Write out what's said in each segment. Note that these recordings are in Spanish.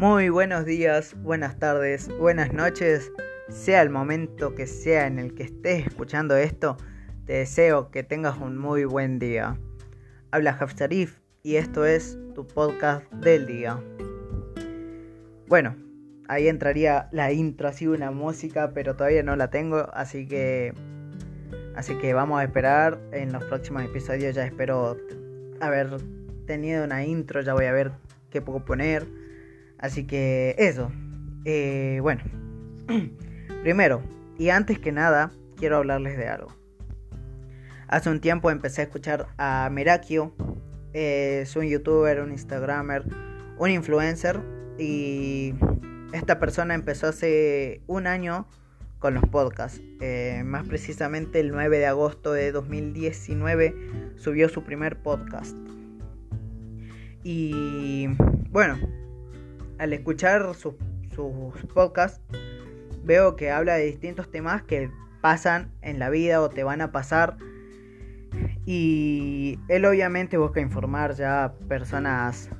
Muy buenos días, buenas tardes, buenas noches, sea el momento que sea en el que estés escuchando esto, te deseo que tengas un muy buen día. Habla Hafsarif y esto es tu podcast del día. Bueno, ahí entraría la intro, así una música, pero todavía no la tengo, así que así que vamos a esperar en los próximos episodios ya espero haber tenido una intro, ya voy a ver qué puedo poner. Así que eso. Eh, bueno, primero y antes que nada, quiero hablarles de algo. Hace un tiempo empecé a escuchar a Merakio. es un youtuber, un instagramer, un influencer. Y esta persona empezó hace un año con los podcasts. Eh, más precisamente el 9 de agosto de 2019 subió su primer podcast. Y bueno, al escuchar sus, podcasts, veo que habla de distintos temas que pasan en la vida o te van a pasar. Y él obviamente busca informar ya a personas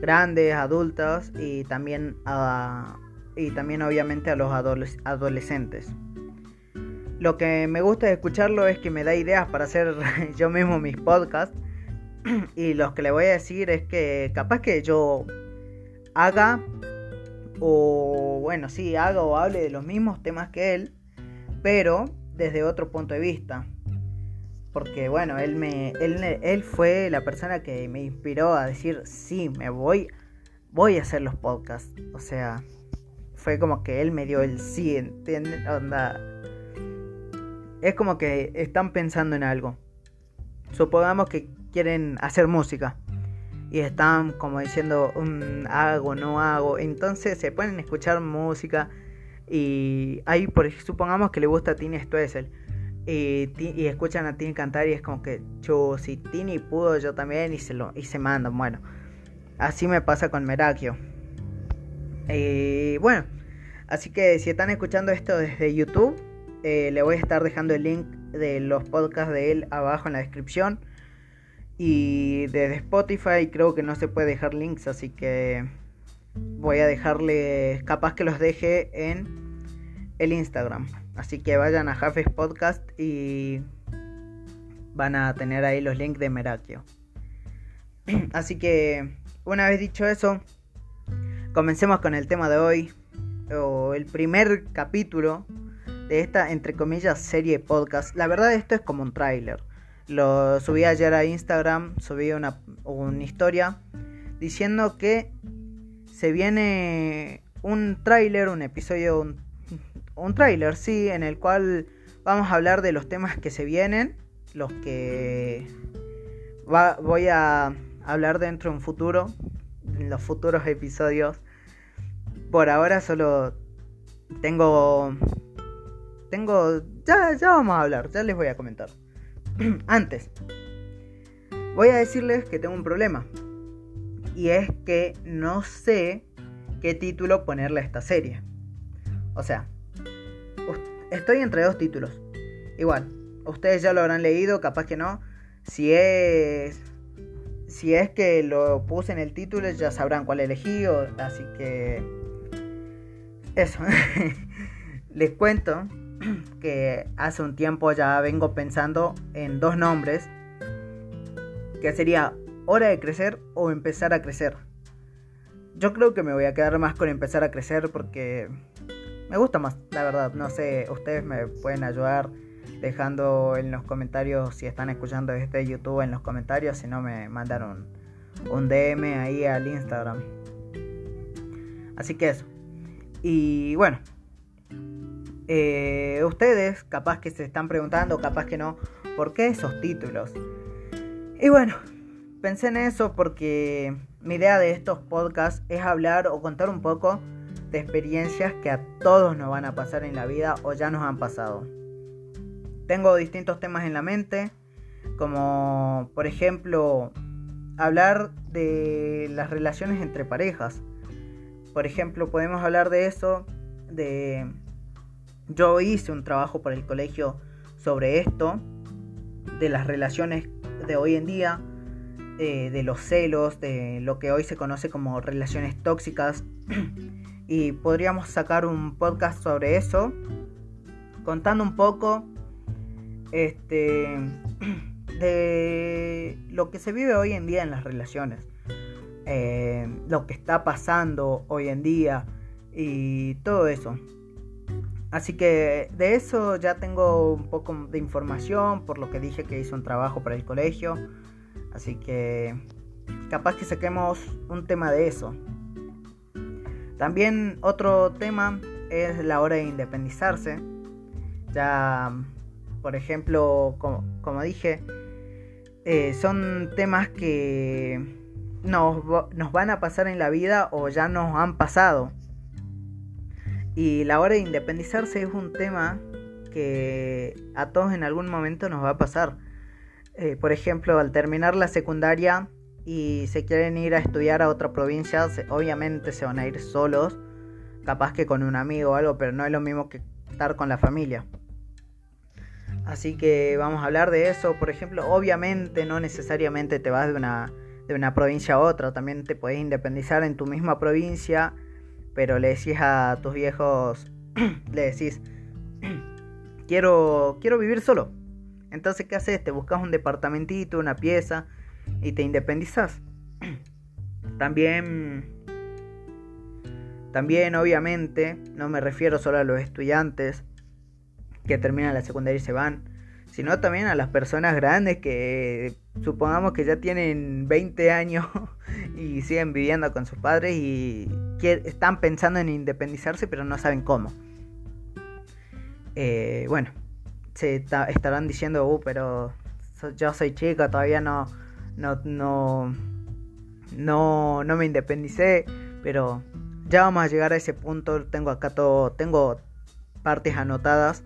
grandes, adultas y también a, y también obviamente a los adolescentes. Lo que me gusta de escucharlo es que me da ideas para hacer yo mismo mis podcasts y lo que le voy a decir es que capaz que yo haga o bueno, sí, haga o hable de los mismos temas que él, pero desde otro punto de vista. Porque bueno, él me él, él fue la persona que me inspiró a decir, "Sí, me voy voy a hacer los podcasts." O sea, fue como que él me dio el sí, ¿entienden? Onda es como que están pensando en algo. Supongamos que quieren hacer música y están como diciendo mm, hago, no hago. Entonces se pueden escuchar música y ahí por supongamos que le gusta Tini Stoessel y, y, escuchan a Tini cantar y es como que yo si Tini pudo yo también y se lo y se mandan. Bueno, así me pasa con Merakio. Y bueno, así que si están escuchando esto desde YouTube, eh, le voy a estar dejando el link de los podcasts de él abajo en la descripción. Y desde Spotify creo que no se puede dejar links, así que voy a dejarles, capaz que los deje en el Instagram. Así que vayan a Jafes Podcast y van a tener ahí los links de Merakio. Así que una vez dicho eso, comencemos con el tema de hoy, o el primer capítulo de esta, entre comillas, serie podcast. La verdad esto es como un tráiler. Lo subí ayer a Instagram, subí una, una historia diciendo que se viene un tráiler, un episodio, un, un tráiler, sí, en el cual vamos a hablar de los temas que se vienen, los que va, voy a hablar dentro de un futuro, en los futuros episodios. Por ahora solo tengo, tengo, ya, ya vamos a hablar, ya les voy a comentar. Antes, voy a decirles que tengo un problema. Y es que no sé qué título ponerle a esta serie. O sea, estoy entre dos títulos. Igual, ustedes ya lo habrán leído, capaz que no. Si es si es que lo puse en el título, ya sabrán cuál elegí, así que eso. Les cuento que hace un tiempo ya vengo pensando en dos nombres, que sería hora de crecer o empezar a crecer. Yo creo que me voy a quedar más con empezar a crecer porque me gusta más, la verdad. No sé, ustedes me pueden ayudar dejando en los comentarios si están escuchando este YouTube en los comentarios, si no me mandaron un DM ahí al Instagram. Así que eso. Y bueno, eh, ustedes capaz que se están preguntando, capaz que no, ¿por qué esos títulos? Y bueno, pensé en eso porque mi idea de estos podcasts es hablar o contar un poco de experiencias que a todos nos van a pasar en la vida o ya nos han pasado. Tengo distintos temas en la mente, como por ejemplo hablar de las relaciones entre parejas. Por ejemplo, podemos hablar de eso, de yo hice un trabajo por el colegio sobre esto, de las relaciones de hoy en día, eh, de los celos, de lo que hoy se conoce como relaciones tóxicas, y podríamos sacar un podcast sobre eso, contando un poco este, de lo que se vive hoy en día en las relaciones, eh, lo que está pasando hoy en día y todo eso. Así que de eso ya tengo un poco de información por lo que dije que hice un trabajo para el colegio. Así que capaz que saquemos un tema de eso. También otro tema es la hora de independizarse. Ya, por ejemplo, como, dije, eh, son temas que nos, nos van a pasar en la vida o ya nos han pasado. Y la hora de independizarse es un tema que a todos en algún momento nos va a pasar. Eh, por ejemplo, al terminar la secundaria y se quieren ir a estudiar a otra provincia, obviamente se van a ir solos, capaz que con un amigo o algo, pero no es lo mismo que estar con la familia. Así que vamos a hablar de eso. Por ejemplo, obviamente no necesariamente te vas de una, de una provincia a otra, también te puedes independizar en tu misma provincia pero le decís a tus viejos, le decís, quiero, quiero vivir solo. Entonces, ¿qué haces? Te buscas un departamentito, una pieza y te independizas. También, también obviamente, no me refiero solo a los estudiantes que terminan la secundaria y se van, sino también a las personas grandes que supongamos que ya tienen 20 años y siguen viviendo con sus padres y están pensando en independizarse pero no saben cómo. Eh, bueno, se estarán diciendo, uh, pero yo soy chica, todavía no, no, no, no, no me independicé, pero ya vamos a llegar a ese punto. Tengo acá todo, tengo partes anotadas,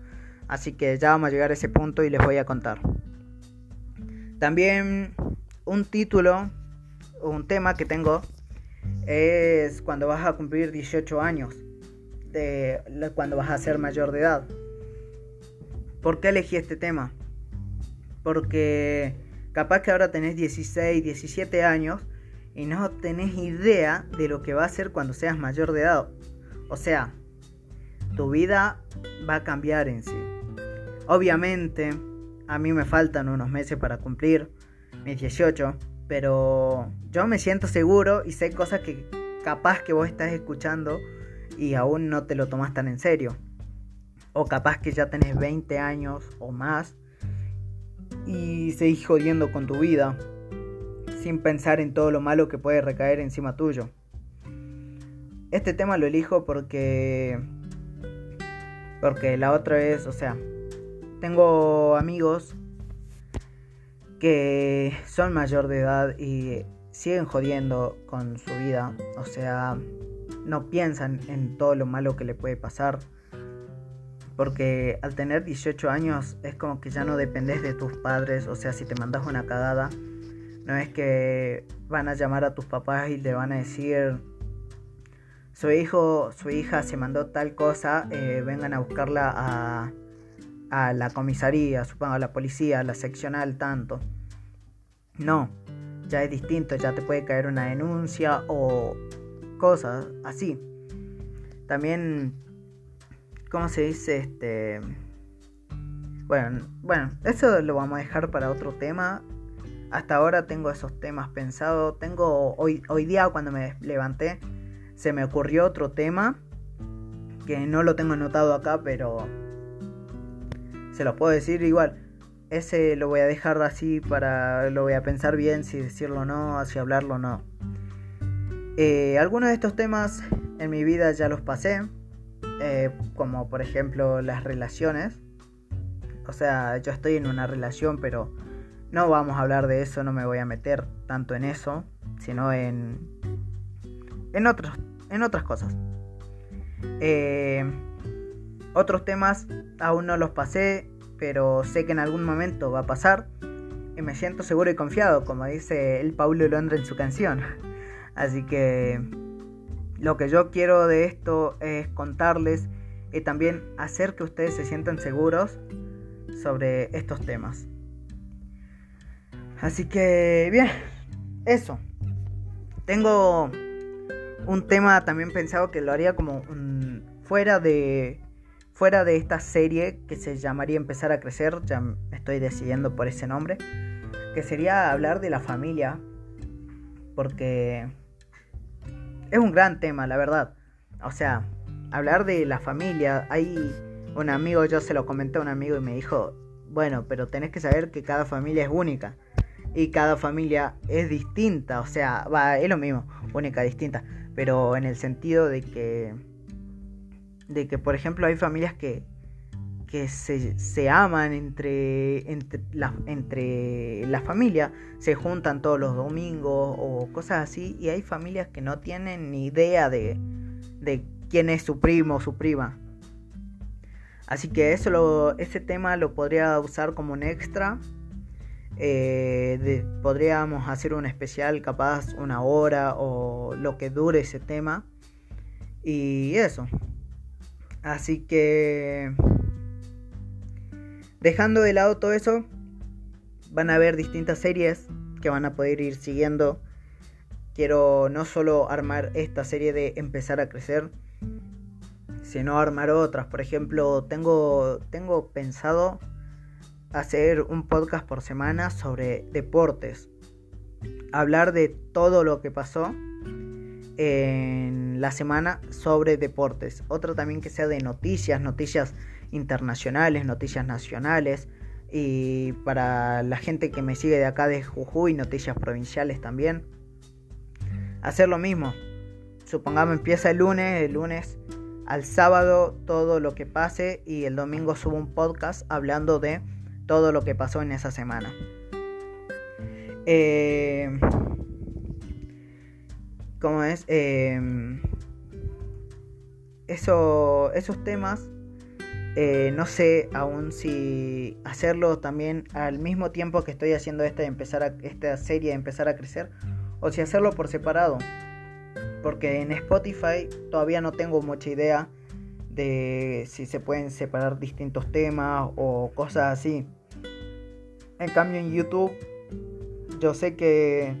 así que ya vamos a llegar a ese punto y les voy a contar. También un título, un tema que tengo es cuando vas a cumplir 18 años, de cuando vas a ser mayor de edad. ¿Por qué elegí este tema? Porque capaz que ahora tenés 16, 17 años y no tenés idea de lo que va a ser cuando seas mayor de edad. O sea, tu vida va a cambiar en sí. Obviamente, a mí me faltan unos meses para cumplir mis 18 pero yo me siento seguro y sé cosas que capaz que vos estás escuchando y aún no te lo tomas tan en serio. O capaz que ya tenés 20 años o más y seguís jodiendo con tu vida sin pensar en todo lo malo que puede recaer encima tuyo. Este tema lo elijo porque porque la otra vez, o sea, tengo amigos que son mayor de edad y siguen jodiendo con su vida. O sea, no piensan en todo lo malo que le puede pasar. Porque al tener 18 años es como que ya no dependes de tus padres. O sea, si te mandas una cagada, no es que van a llamar a tus papás y le van a decir, su hijo, su hija se mandó tal cosa, eh, vengan a buscarla a a la comisaría, supongo a la policía, a la seccional tanto. No, ya es distinto, ya te puede caer una denuncia o cosas así. También, ¿cómo se dice? Este... Bueno, bueno, eso lo vamos a dejar para otro tema. Hasta ahora tengo esos temas pensados. Tengo hoy, hoy día cuando me levanté se me ocurrió otro tema que no lo tengo anotado acá, pero se lo puedo decir igual. Ese lo voy a dejar así para. Lo voy a pensar bien si decirlo o no, si hablarlo o no. Eh, algunos de estos temas en mi vida ya los pasé. Eh, como por ejemplo las relaciones. O sea, yo estoy en una relación, pero no vamos a hablar de eso, no me voy a meter tanto en eso, sino en. en otros. en otras cosas. Eh, otros temas aún no los pasé, pero sé que en algún momento va a pasar. Y me siento seguro y confiado, como dice el Paulo Londra en su canción. Así que lo que yo quiero de esto es contarles y también hacer que ustedes se sientan seguros sobre estos temas. Así que bien, eso. Tengo un tema también pensado que lo haría como fuera de fuera de esta serie que se llamaría Empezar a crecer, ya estoy decidiendo por ese nombre, que sería hablar de la familia, porque es un gran tema, la verdad. O sea, hablar de la familia, hay un amigo, yo se lo comenté a un amigo y me dijo, bueno, pero tenés que saber que cada familia es única y cada familia es distinta, o sea, va, es lo mismo, única, distinta, pero en el sentido de que, de que por ejemplo, hay familias que, que se, se aman entre, entre, la, entre familia, se juntan todos los domingos o cosas así, y hay familias que no tienen ni idea de, de quién es su primo o su prima. Así que eso lo, ese tema lo podría usar como un extra eh, podríamos hacer un especial capaz una hora o lo que dure ese tema. Y eso. Así que... Dejando de lado todo eso, van a haber distintas series que van a poder ir siguiendo. Quiero no solo armar esta serie de empezar a crecer, sino armar otras. Por ejemplo, tengo, tengo pensado hacer un podcast por semana sobre deportes. Hablar de todo lo que pasó en la semana sobre deportes. Otro también que sea de noticias, noticias internacionales, noticias nacionales. Y para la gente que me sigue de acá de Jujuy, noticias provinciales también. Hacer lo mismo. Supongamos empieza el lunes, el lunes al sábado todo lo que pase y el domingo subo un podcast hablando de todo lo que pasó en esa semana. Eh, ¿Cómo es? Em, eso, esos temas, eh, no sé aún si hacerlo también al mismo tiempo que estoy haciendo esta, empezar a, esta serie empezar a crecer, o si hacerlo por separado. Porque en Spotify todavía no tengo mucha idea de si se pueden separar distintos temas o cosas así. En cambio en YouTube yo sé que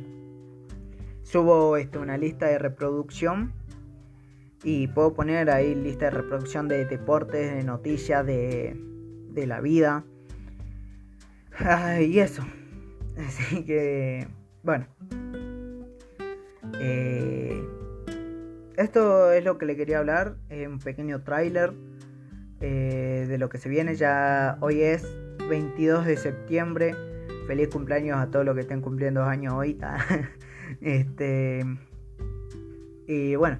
subo este, una lista de reproducción y puedo poner ahí lista de reproducción de deportes, de noticias, de, de la vida. y eso. Así que, bueno. Eh, esto es lo que le quería hablar. un pequeño tráiler eh, de lo que se viene. Ya hoy es 22 de septiembre. Feliz cumpleaños a todos los que estén cumpliendo años hoy. este. Y bueno,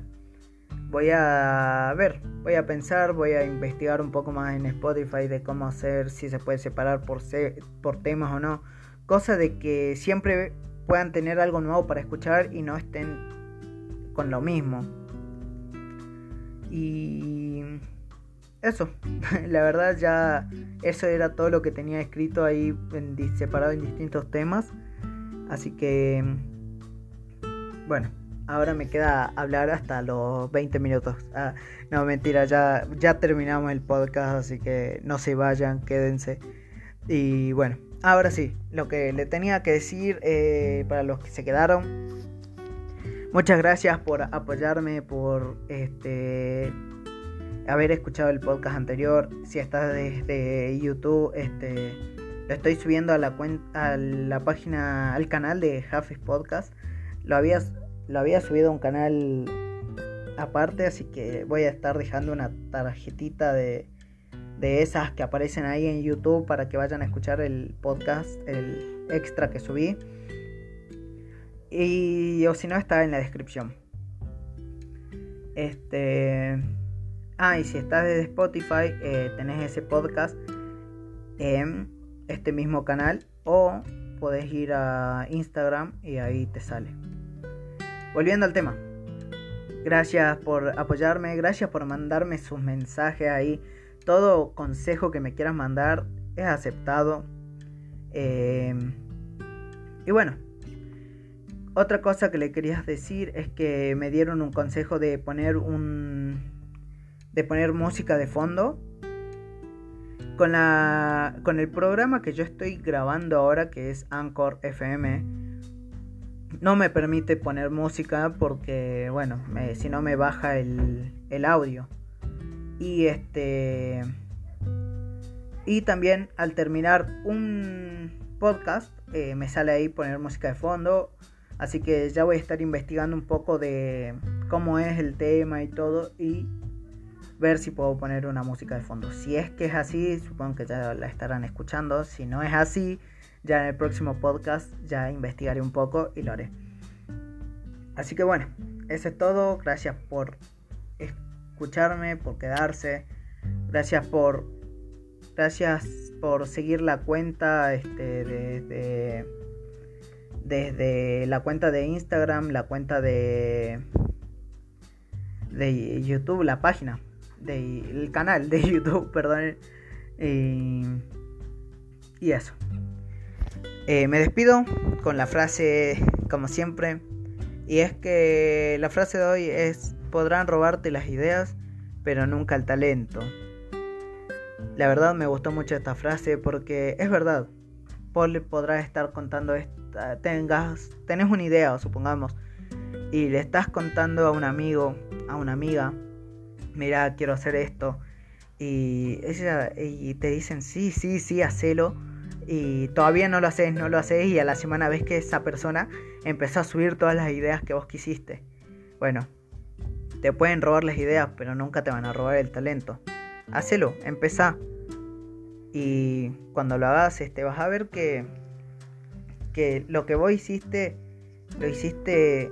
voy a ver, voy a pensar, voy a investigar un poco más en Spotify de cómo hacer, si se puede separar por, por temas o no. Cosa de que siempre puedan tener algo nuevo para escuchar y no estén con lo mismo. Y eso, la verdad ya eso era todo lo que tenía escrito ahí separado en distintos temas. Así que, bueno, ahora me queda hablar hasta los 20 minutos. Ah, no, mentira, ya, ya terminamos el podcast, así que no se vayan, quédense. Y bueno, ahora sí, lo que le tenía que decir eh, para los que se quedaron. Muchas gracias por apoyarme, por este haber escuchado el podcast anterior. Si estás desde YouTube, este lo estoy subiendo a la a la página al canal de Jafes Podcast. Lo había lo había subido a un canal aparte, así que voy a estar dejando una tarjetita de de esas que aparecen ahí en YouTube para que vayan a escuchar el podcast, el extra que subí. Y o si no está en la descripción. Este Ah, y si estás desde Spotify, eh, tenés ese podcast en este mismo canal o podés ir a Instagram y ahí te sale. Volviendo al tema. Gracias por apoyarme, gracias por mandarme sus mensajes ahí. Todo consejo que me quieras mandar es aceptado. Em, y bueno, otra cosa que le quería decir es que me dieron un consejo de poner un de poner música de fondo. Con, la, con el programa que yo estoy grabando ahora, que es Anchor FM, no me permite poner música porque, bueno, si no me baja el, el audio. Y este. Y también al terminar un podcast, eh, me sale ahí poner música de fondo. Así que ya voy a estar investigando un poco de cómo es el tema y todo. Y ver si puedo poner una música de fondo. Si es que es así, supongo que ya la estarán escuchando. Si no es así, ya en el próximo podcast ya investigaré un poco y lo haré. Así que bueno, eso es todo. Gracias por escucharme, por quedarse. Gracias por gracias por seguir la cuenta este desde desde la cuenta de Instagram, la cuenta de de YouTube, la página del canal de YouTube, perdón. y eso. Eh, me despido con la frase, como siempre, y es que la frase de hoy es, podrán robarte las ideas, pero nunca el talento. La verdad me gustó mucho esta frase porque es verdad. Paul podrá estar contando esta, tengas, tenés una idea, supongamos, y le estás contando a un amigo, a una amiga, mira, quiero hacer esto. Y, ella, y te dicen, sí, sí, sí, hacelo. Y todavía no lo haces, no lo haces. Y a la semana ves que esa persona empezó a subir todas las ideas que vos quisiste. Bueno, te pueden robar las ideas, pero nunca te van a robar el talento. Hacelo, empezá. Y cuando lo hagas, te este, vas a ver que, que lo que vos hiciste, lo hiciste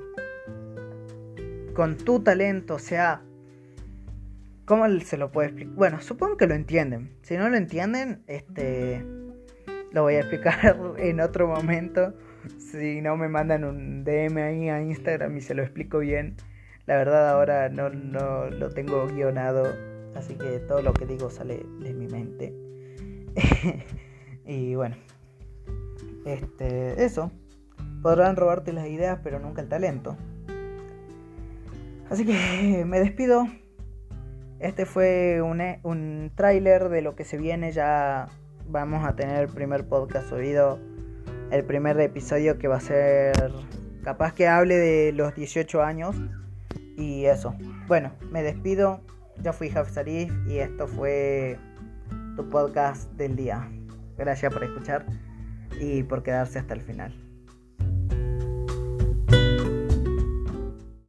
con tu talento, o sea, ¿Cómo se lo puede explicar? Bueno, supongo que lo entienden. Si no lo entienden, este lo voy a explicar en otro momento. Si no me mandan un DM ahí a Instagram y se lo explico bien. La verdad ahora no, no lo tengo guionado. Así que todo lo que digo sale de mi mente. y bueno. Este. Eso. Podrán robarte las ideas, pero nunca el talento. Así que me despido. Este fue un, un tráiler de lo que se viene. Ya vamos a tener el primer podcast subido. El primer episodio que va a ser capaz que hable de los 18 años. Y eso. Bueno, me despido. Yo fui Jaf Sarif y esto fue tu podcast del día. Gracias por escuchar y por quedarse hasta el final.